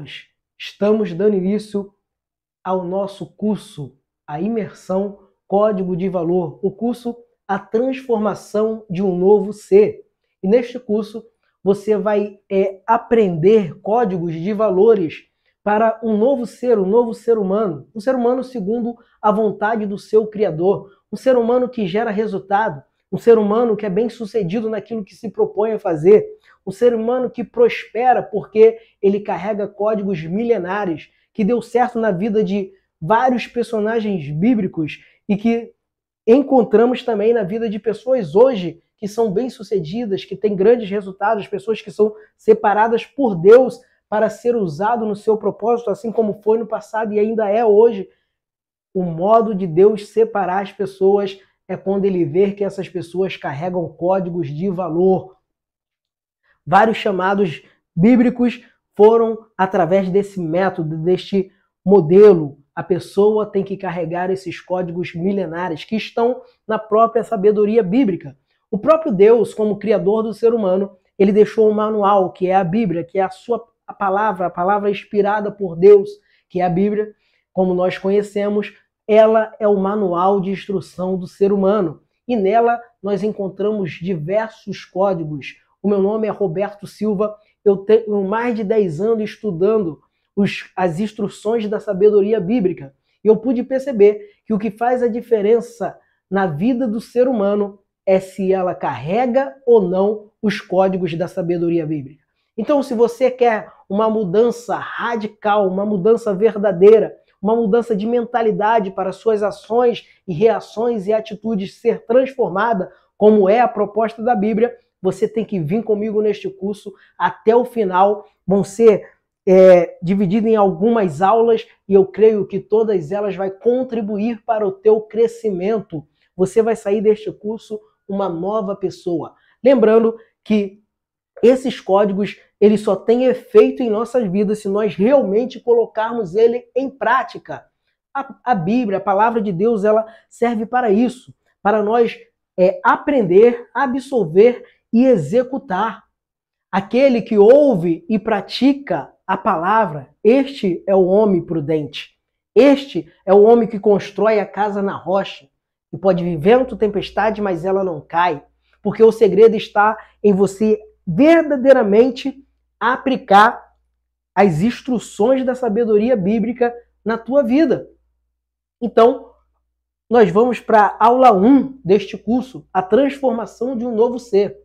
amados, estamos dando início ao nosso curso, a imersão Código de Valor, o curso A Transformação de um Novo Ser. E neste curso você vai é, aprender códigos de valores para um novo ser, um novo ser humano, um ser humano segundo a vontade do seu Criador, um ser humano que gera resultado, um ser humano que é bem sucedido naquilo que se propõe a fazer, um ser humano que prospera porque ele carrega códigos milenares, que deu certo na vida de vários personagens bíblicos e que encontramos também na vida de pessoas hoje que são bem-sucedidas, que têm grandes resultados, pessoas que são separadas por Deus para ser usado no seu propósito, assim como foi no passado e ainda é hoje. O modo de Deus separar as pessoas é quando ele vê que essas pessoas carregam códigos de valor. Vários chamados bíblicos foram através desse método, deste modelo. A pessoa tem que carregar esses códigos milenares que estão na própria sabedoria bíblica. O próprio Deus, como criador do ser humano, ele deixou um manual, que é a Bíblia, que é a sua a palavra, a palavra inspirada por Deus, que é a Bíblia, como nós conhecemos, ela é o manual de instrução do ser humano. E nela nós encontramos diversos códigos. O meu nome é Roberto Silva, eu tenho mais de 10 anos estudando os, as instruções da sabedoria bíblica. E eu pude perceber que o que faz a diferença na vida do ser humano é se ela carrega ou não os códigos da sabedoria bíblica. Então, se você quer uma mudança radical, uma mudança verdadeira, uma mudança de mentalidade para suas ações e reações e atitudes ser transformada, como é a proposta da Bíblia, você tem que vir comigo neste curso até o final. Vão ser é, divididas em algumas aulas e eu creio que todas elas vão contribuir para o teu crescimento. Você vai sair deste curso uma nova pessoa. Lembrando que esses códigos eles só têm efeito em nossas vidas se nós realmente colocarmos ele em prática. A, a Bíblia, a palavra de Deus, ela serve para isso, para nós é, aprender, absorver e executar. Aquele que ouve e pratica a palavra, este é o homem prudente. Este é o homem que constrói a casa na rocha. E pode vir vento, tempestade, mas ela não cai. Porque o segredo está em você verdadeiramente aplicar as instruções da sabedoria bíblica na tua vida. Então, nós vamos para a aula 1 deste curso, a transformação de um novo ser,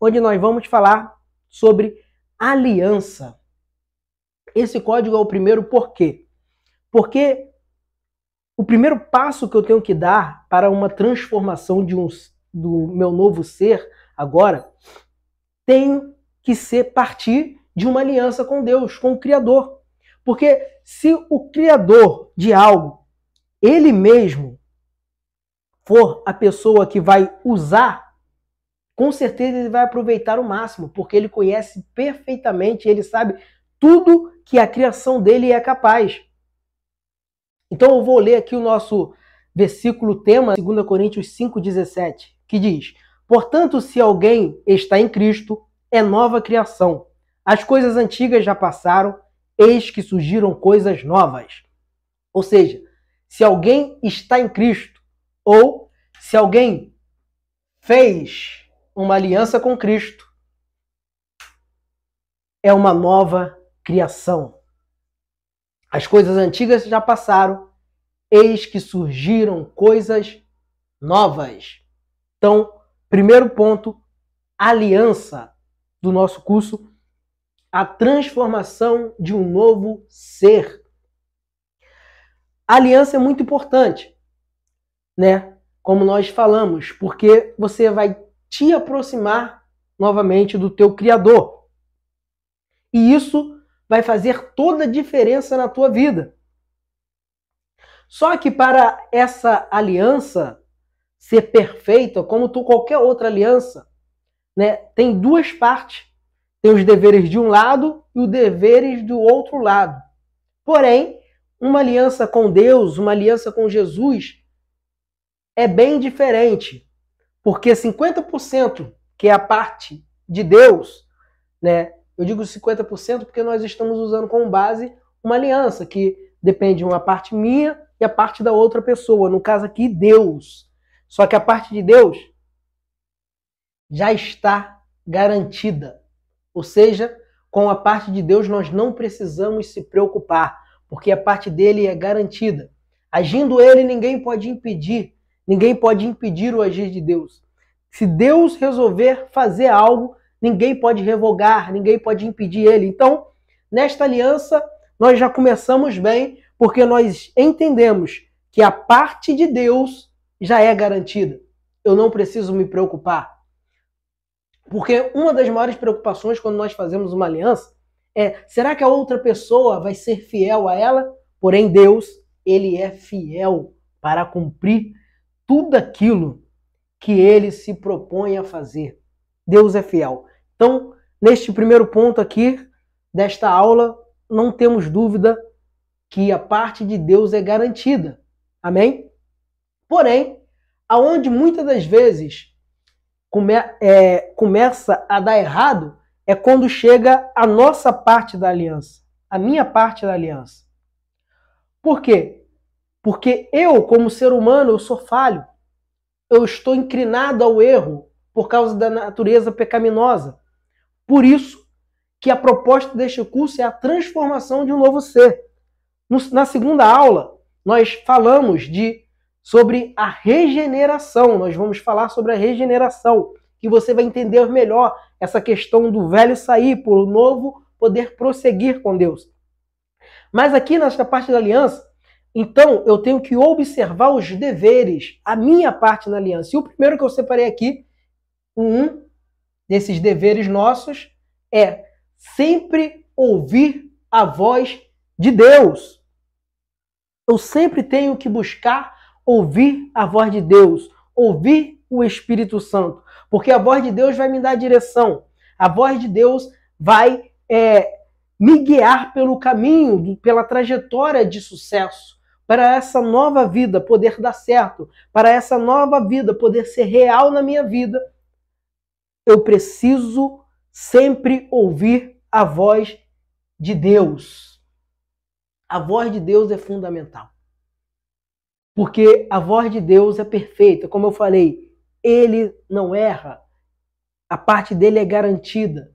onde nós vamos falar sobre aliança. Esse código é o primeiro por quê? Porque o primeiro passo que eu tenho que dar para uma transformação de um, do meu novo ser agora tem que ser partir de uma aliança com Deus, com o Criador. Porque se o Criador de algo, ele mesmo, for a pessoa que vai usar, com certeza ele vai aproveitar o máximo, porque ele conhece perfeitamente, ele sabe tudo que a criação dele é capaz. Então eu vou ler aqui o nosso versículo tema, 2 Coríntios 5,17, que diz: Portanto, se alguém está em Cristo, é nova criação. As coisas antigas já passaram, eis que surgiram coisas novas. Ou seja, se alguém está em Cristo, ou se alguém fez uma aliança com Cristo, é uma nova criação. As coisas antigas já passaram, eis que surgiram coisas novas. Então, Primeiro ponto, aliança do nosso curso, a transformação de um novo ser. A aliança é muito importante, né? Como nós falamos, porque você vai te aproximar novamente do teu criador. E isso vai fazer toda a diferença na tua vida. Só que para essa aliança ser perfeita, como tu, qualquer outra aliança, né, tem duas partes. Tem os deveres de um lado e os deveres do outro lado. Porém, uma aliança com Deus, uma aliança com Jesus, é bem diferente. Porque 50% que é a parte de Deus, né, Eu digo 50% porque nós estamos usando como base uma aliança que depende de uma parte minha e a parte da outra pessoa. No caso aqui, Deus. Só que a parte de Deus já está garantida. Ou seja, com a parte de Deus nós não precisamos se preocupar, porque a parte dele é garantida. Agindo ele, ninguém pode impedir, ninguém pode impedir o agir de Deus. Se Deus resolver fazer algo, ninguém pode revogar, ninguém pode impedir ele. Então, nesta aliança, nós já começamos bem, porque nós entendemos que a parte de Deus já é garantida. Eu não preciso me preocupar. Porque uma das maiores preocupações quando nós fazemos uma aliança é: será que a outra pessoa vai ser fiel a ela? Porém, Deus, ele é fiel para cumprir tudo aquilo que ele se propõe a fazer. Deus é fiel. Então, neste primeiro ponto aqui desta aula, não temos dúvida que a parte de Deus é garantida. Amém? Porém, aonde muitas das vezes come, é, começa a dar errado é quando chega a nossa parte da aliança, a minha parte da aliança. Por quê? Porque eu, como ser humano, eu sou falho. Eu estou inclinado ao erro por causa da natureza pecaminosa. Por isso que a proposta deste curso é a transformação de um novo ser. Na segunda aula, nós falamos de sobre a regeneração. Nós vamos falar sobre a regeneração, que você vai entender melhor essa questão do velho sair por o novo poder prosseguir com Deus. Mas aqui nesta parte da aliança, então eu tenho que observar os deveres, a minha parte na aliança. E o primeiro que eu separei aqui, um desses deveres nossos, é sempre ouvir a voz de Deus. Eu sempre tenho que buscar ouvir a voz de Deus, ouvir o Espírito Santo, porque a voz de Deus vai me dar direção, a voz de Deus vai é, me guiar pelo caminho, pela trajetória de sucesso, para essa nova vida poder dar certo, para essa nova vida poder ser real na minha vida. Eu preciso sempre ouvir a voz de Deus. A voz de Deus é fundamental. Porque a voz de Deus é perfeita. Como eu falei, ele não erra. A parte dele é garantida.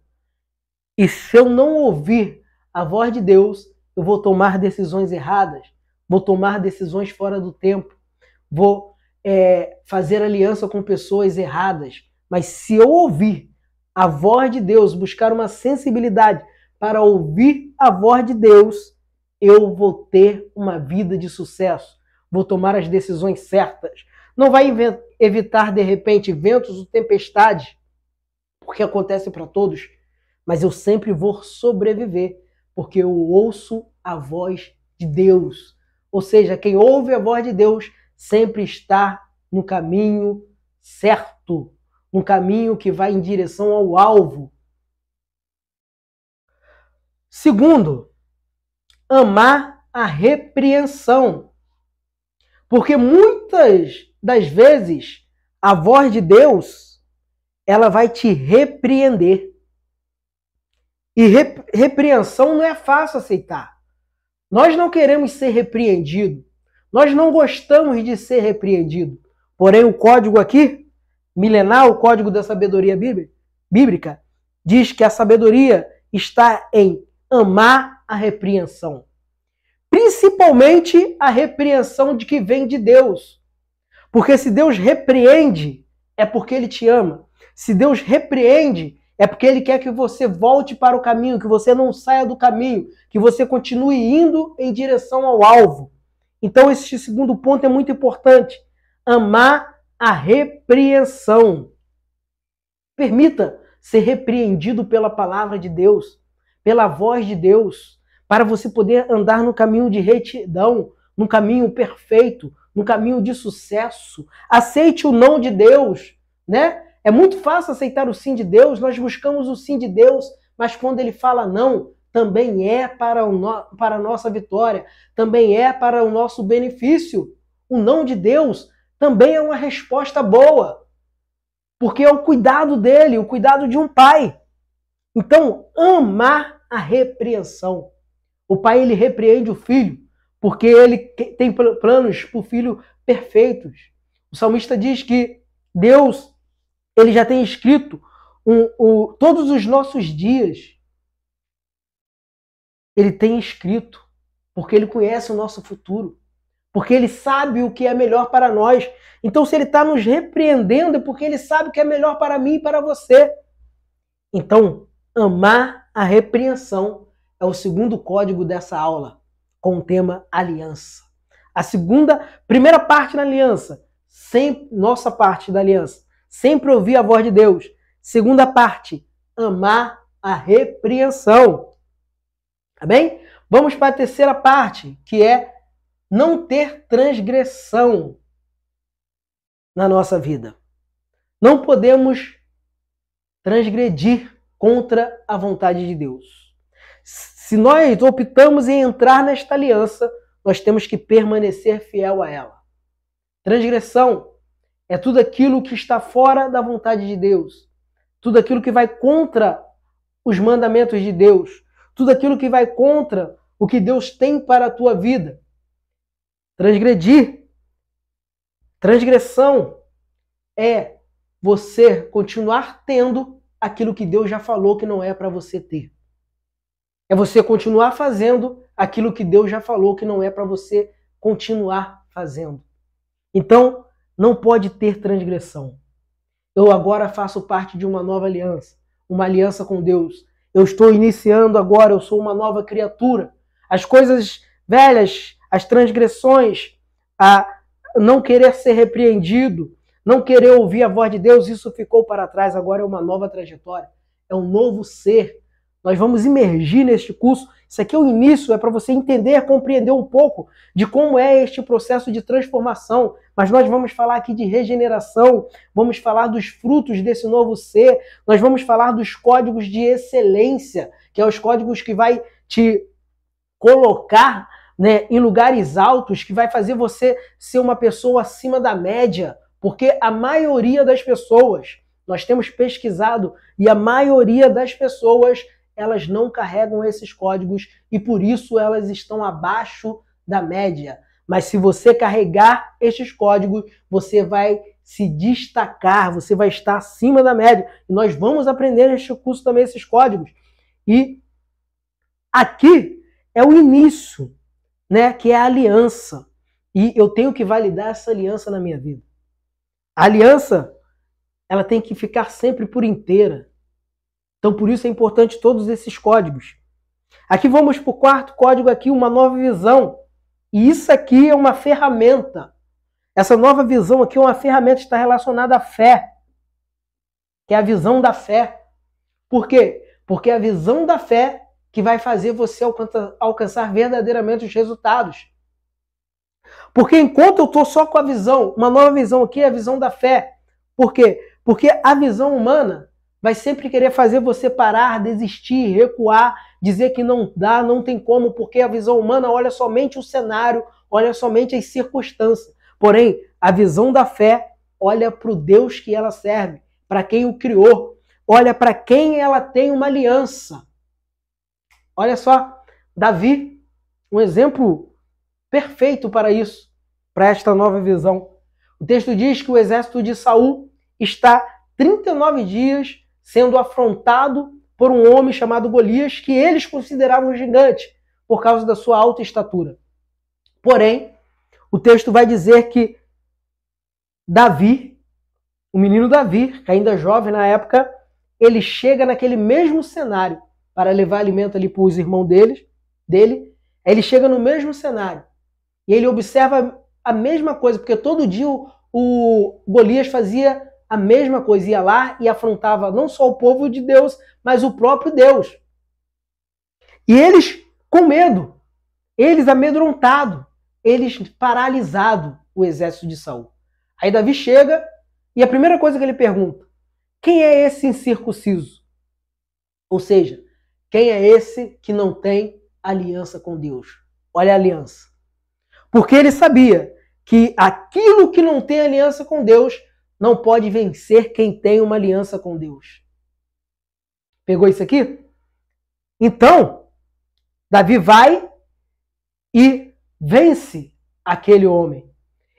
E se eu não ouvir a voz de Deus, eu vou tomar decisões erradas, vou tomar decisões fora do tempo, vou é, fazer aliança com pessoas erradas. Mas se eu ouvir a voz de Deus, buscar uma sensibilidade para ouvir a voz de Deus, eu vou ter uma vida de sucesso vou tomar as decisões certas. Não vai evitar, de repente, ventos ou tempestades, porque acontece para todos, mas eu sempre vou sobreviver, porque eu ouço a voz de Deus. Ou seja, quem ouve a voz de Deus sempre está no caminho certo, no caminho que vai em direção ao alvo. Segundo, amar a repreensão. Porque muitas das vezes a voz de Deus ela vai te repreender. E rep repreensão não é fácil aceitar. Nós não queremos ser repreendidos. Nós não gostamos de ser repreendido. Porém, o código aqui, milenar, o código da sabedoria bíblica, diz que a sabedoria está em amar a repreensão principalmente a repreensão de que vem de Deus. Porque se Deus repreende, é porque ele te ama. Se Deus repreende, é porque ele quer que você volte para o caminho, que você não saia do caminho, que você continue indo em direção ao alvo. Então, esse segundo ponto é muito importante. Amar a repreensão. Permita ser repreendido pela palavra de Deus, pela voz de Deus para você poder andar no caminho de retidão, no caminho perfeito, no caminho de sucesso. Aceite o não de Deus, né? É muito fácil aceitar o sim de Deus, nós buscamos o sim de Deus, mas quando ele fala não, também é para, o no... para a nossa vitória, também é para o nosso benefício. O não de Deus também é uma resposta boa, porque é o cuidado dele, o cuidado de um pai. Então, amar a repreensão. O pai ele repreende o filho porque ele tem planos para o filho perfeitos. O salmista diz que Deus ele já tem escrito um, um, todos os nossos dias. Ele tem escrito porque ele conhece o nosso futuro, porque ele sabe o que é melhor para nós. Então, se ele está nos repreendendo, é porque ele sabe o que é melhor para mim e para você. Então, amar a repreensão é o segundo código dessa aula, com o tema aliança. A segunda, primeira parte da aliança, sempre, nossa parte da aliança, sempre ouvir a voz de Deus. Segunda parte, amar a repreensão. Tá bem? Vamos para a terceira parte, que é não ter transgressão na nossa vida. Não podemos transgredir contra a vontade de Deus. Se nós optamos em entrar nesta aliança, nós temos que permanecer fiel a ela. Transgressão é tudo aquilo que está fora da vontade de Deus, tudo aquilo que vai contra os mandamentos de Deus, tudo aquilo que vai contra o que Deus tem para a tua vida. Transgredir, transgressão é você continuar tendo aquilo que Deus já falou que não é para você ter. É você continuar fazendo aquilo que Deus já falou que não é para você continuar fazendo. Então, não pode ter transgressão. Eu agora faço parte de uma nova aliança, uma aliança com Deus. Eu estou iniciando agora, eu sou uma nova criatura. As coisas velhas, as transgressões, a não querer ser repreendido, não querer ouvir a voz de Deus, isso ficou para trás, agora é uma nova trajetória, é um novo ser. Nós vamos imergir neste curso. Isso aqui é o início, é para você entender, compreender um pouco de como é este processo de transformação. Mas nós vamos falar aqui de regeneração, vamos falar dos frutos desse novo ser, nós vamos falar dos códigos de excelência, que é os códigos que vai te colocar né, em lugares altos, que vai fazer você ser uma pessoa acima da média, porque a maioria das pessoas, nós temos pesquisado, e a maioria das pessoas, elas não carregam esses códigos e por isso elas estão abaixo da média. Mas se você carregar estes códigos, você vai se destacar, você vai estar acima da média. E nós vamos aprender neste curso também esses códigos. E aqui é o início, né, que é a aliança. E eu tenho que validar essa aliança na minha vida. A aliança, ela tem que ficar sempre por inteira. Então, por isso é importante todos esses códigos. Aqui vamos para o quarto código aqui, uma nova visão. E isso aqui é uma ferramenta. Essa nova visão aqui é uma ferramenta está relacionada à fé. Que é a visão da fé. Por quê? Porque é a visão da fé que vai fazer você alcançar verdadeiramente os resultados. Porque enquanto eu estou só com a visão, uma nova visão aqui é a visão da fé. Por quê? Porque a visão humana vai sempre querer fazer você parar, desistir, recuar, dizer que não dá, não tem como, porque a visão humana olha somente o cenário, olha somente as circunstâncias. Porém, a visão da fé olha para o Deus que ela serve, para quem o criou, olha para quem ela tem uma aliança. Olha só, Davi, um exemplo perfeito para isso, para esta nova visão. O texto diz que o exército de Saul está 39 dias sendo afrontado por um homem chamado Golias, que eles consideravam gigante por causa da sua alta estatura. Porém, o texto vai dizer que Davi, o menino Davi, que ainda é jovem na época, ele chega naquele mesmo cenário para levar alimento ali para os irmãos deles, dele. Ele chega no mesmo cenário. E ele observa a mesma coisa, porque todo dia o, o Golias fazia a mesma coisa, ia lá e afrontava não só o povo de Deus, mas o próprio Deus. E eles com medo, eles amedrontados, eles paralisados, o exército de Saul. Aí Davi chega e a primeira coisa que ele pergunta: quem é esse incircunciso? Ou seja, quem é esse que não tem aliança com Deus? Olha a aliança. Porque ele sabia que aquilo que não tem aliança com Deus não pode vencer quem tem uma aliança com Deus. Pegou isso aqui? Então, Davi vai e vence aquele homem.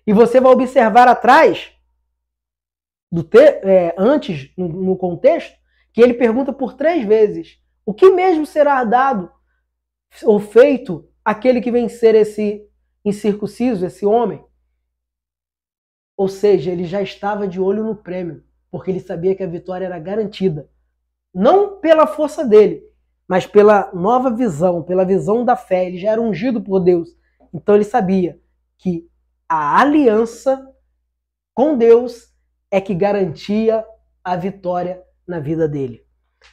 E você vai observar atrás, do te, é, antes, no, no contexto, que ele pergunta por três vezes: o que mesmo será dado ou feito aquele que vencer esse incircunciso, esse homem? Ou seja, ele já estava de olho no prêmio, porque ele sabia que a vitória era garantida. Não pela força dele, mas pela nova visão, pela visão da fé. Ele já era ungido por Deus. Então ele sabia que a aliança com Deus é que garantia a vitória na vida dele.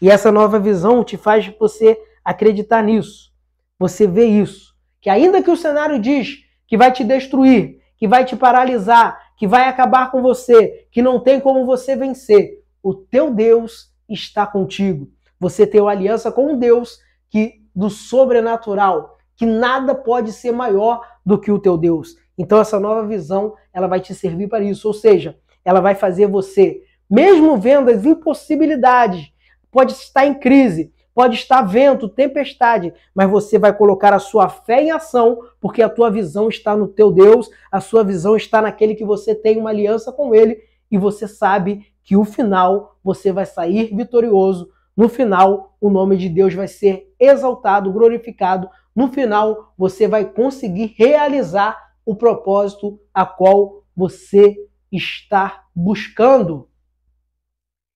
E essa nova visão te faz você acreditar nisso. Você vê isso. Que ainda que o cenário diz que vai te destruir, que vai te paralisar, que vai acabar com você, que não tem como você vencer, o teu Deus está contigo. Você tem uma aliança com um Deus que do sobrenatural, que nada pode ser maior do que o teu Deus. Então essa nova visão, ela vai te servir para isso, ou seja, ela vai fazer você, mesmo vendo as impossibilidades, pode estar em crise, pode estar vento, tempestade, mas você vai colocar a sua fé em ação, porque a tua visão está no teu Deus, a sua visão está naquele que você tem uma aliança com ele e você sabe que o final você vai sair vitorioso. No final, o nome de Deus vai ser exaltado, glorificado. No final, você vai conseguir realizar o propósito a qual você está buscando.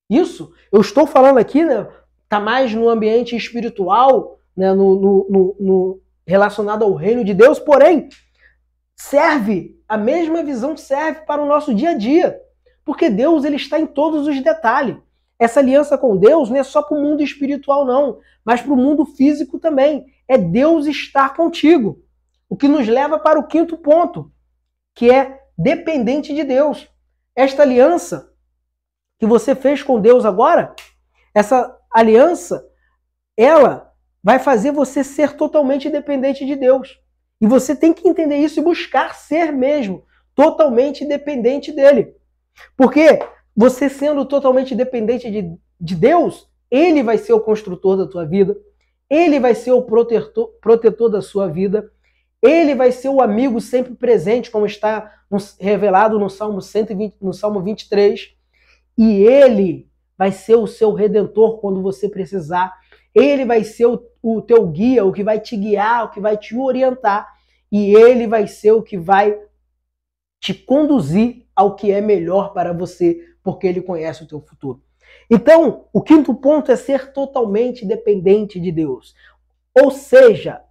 Isso, eu estou falando aqui, né? Tá mais no ambiente espiritual, né? No, no, no relacionado ao reino de Deus, porém serve a mesma visão serve para o nosso dia a dia, porque Deus ele está em todos os detalhes. Essa aliança com Deus não é só para o mundo espiritual não, mas para o mundo físico também. É Deus estar contigo. O que nos leva para o quinto ponto, que é dependente de Deus. Esta aliança que você fez com Deus agora, essa aliança, ela vai fazer você ser totalmente dependente de Deus. E você tem que entender isso e buscar ser mesmo totalmente dependente dele. Porque você sendo totalmente dependente de, de Deus, ele vai ser o construtor da tua vida, ele vai ser o protetor, protetor da sua vida, ele vai ser o amigo sempre presente, como está revelado no Salmo 120, no Salmo 23 e ele vai ser o seu redentor quando você precisar. Ele vai ser o, o teu guia, o que vai te guiar, o que vai te orientar. E ele vai ser o que vai te conduzir ao que é melhor para você, porque ele conhece o teu futuro. Então, o quinto ponto é ser totalmente dependente de Deus. Ou seja,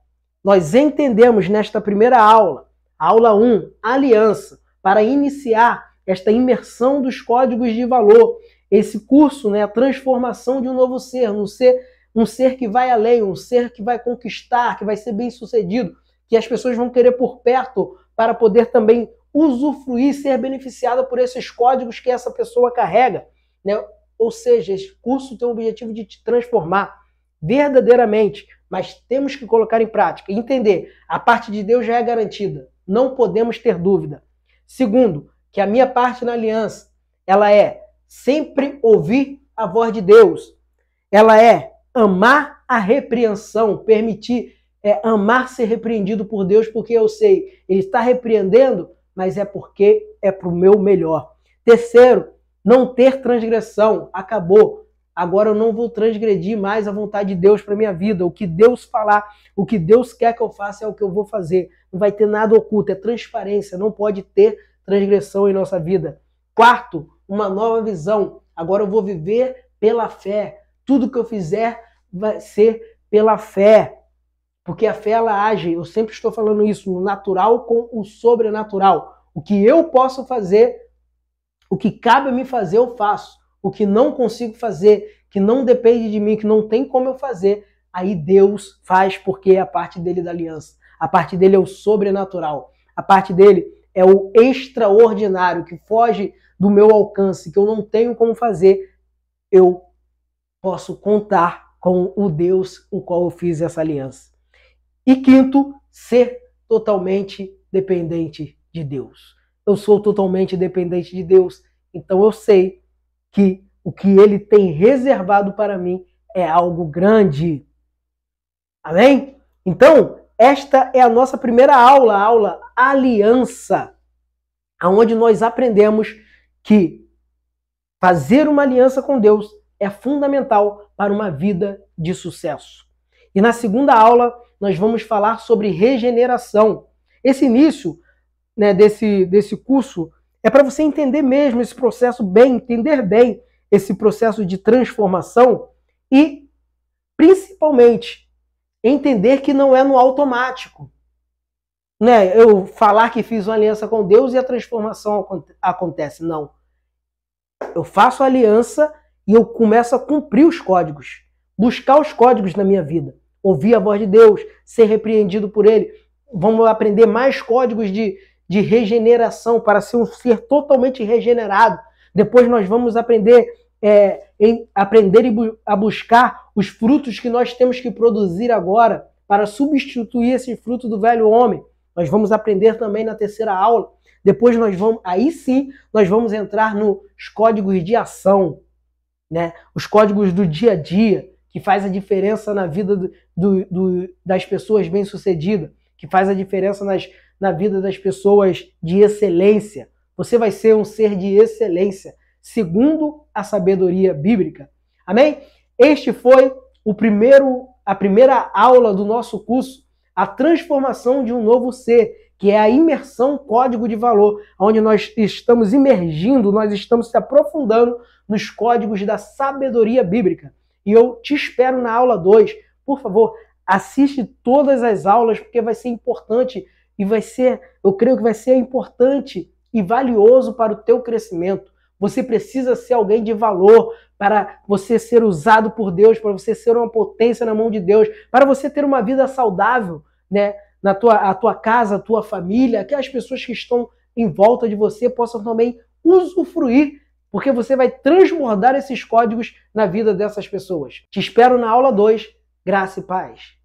nós entendemos nesta primeira aula, aula 1, aliança, para iniciar esta imersão dos códigos de valor, esse curso, né, a transformação de um novo ser, um ser, um ser que vai além, um ser que vai conquistar, que vai ser bem sucedido, que as pessoas vão querer por perto para poder também usufruir, ser beneficiada por esses códigos que essa pessoa carrega, né? Ou seja, esse curso tem o objetivo de te transformar verdadeiramente, mas temos que colocar em prática, entender, a parte de Deus já é garantida, não podemos ter dúvida. Segundo, que a minha parte na aliança, ela é sempre ouvir a voz de Deus. Ela é amar a repreensão, permitir é, amar ser repreendido por Deus, porque eu sei, ele está repreendendo, mas é porque é para o meu melhor. Terceiro, não ter transgressão. Acabou. Agora eu não vou transgredir mais a vontade de Deus para minha vida. O que Deus falar, o que Deus quer que eu faça é o que eu vou fazer. Não vai ter nada oculto, é transparência. Não pode ter transgressão em nossa vida. Quarto, uma nova visão. Agora eu vou viver pela fé. Tudo que eu fizer vai ser pela fé. Porque a fé ela age, eu sempre estou falando isso, no natural com o sobrenatural. O que eu posso fazer, o que cabe a mim fazer, eu faço. O que não consigo fazer, que não depende de mim, que não tem como eu fazer, aí Deus faz porque é a parte dele da aliança. A parte dele é o sobrenatural. A parte dele é o extraordinário, que foge do meu alcance, que eu não tenho como fazer, eu posso contar com o Deus o qual eu fiz essa aliança. E quinto, ser totalmente dependente de Deus. Eu sou totalmente dependente de Deus, então eu sei que o que ele tem reservado para mim é algo grande. Amém? Então, esta é a nossa primeira aula, a aula Aliança, aonde nós aprendemos que fazer uma aliança com Deus é fundamental para uma vida de sucesso. E na segunda aula, nós vamos falar sobre regeneração. Esse início né, desse, desse curso é para você entender mesmo esse processo bem, entender bem esse processo de transformação e, principalmente, entender que não é no automático. Né? Eu falar que fiz uma aliança com Deus e a transformação acontece. Não. Eu faço aliança e eu começo a cumprir os códigos, buscar os códigos na minha vida, ouvir a voz de Deus, ser repreendido por Ele. Vamos aprender mais códigos de, de regeneração para ser um ser totalmente regenerado. Depois nós vamos aprender é, em aprender a buscar os frutos que nós temos que produzir agora para substituir esse fruto do velho homem. Nós vamos aprender também na terceira aula. Depois nós vamos, aí sim, nós vamos entrar nos códigos de ação, né? Os códigos do dia a dia que faz a diferença na vida do, do, do, das pessoas bem-sucedidas, que faz a diferença nas, na vida das pessoas de excelência. Você vai ser um ser de excelência segundo a sabedoria bíblica. Amém? Este foi o primeiro, a primeira aula do nosso curso, a transformação de um novo ser, que é a imersão código de valor, onde nós estamos imergindo, nós estamos se aprofundando nos códigos da sabedoria bíblica. E eu te espero na aula 2. Por favor, assiste todas as aulas, porque vai ser importante e vai ser, eu creio que vai ser importante e valioso para o teu crescimento. Você precisa ser alguém de valor para você ser usado por Deus, para você ser uma potência na mão de Deus, para você ter uma vida saudável, né? Na tua, a tua casa, a tua família, que as pessoas que estão em volta de você possam também usufruir, porque você vai transbordar esses códigos na vida dessas pessoas. Te espero na aula 2. Graça e paz.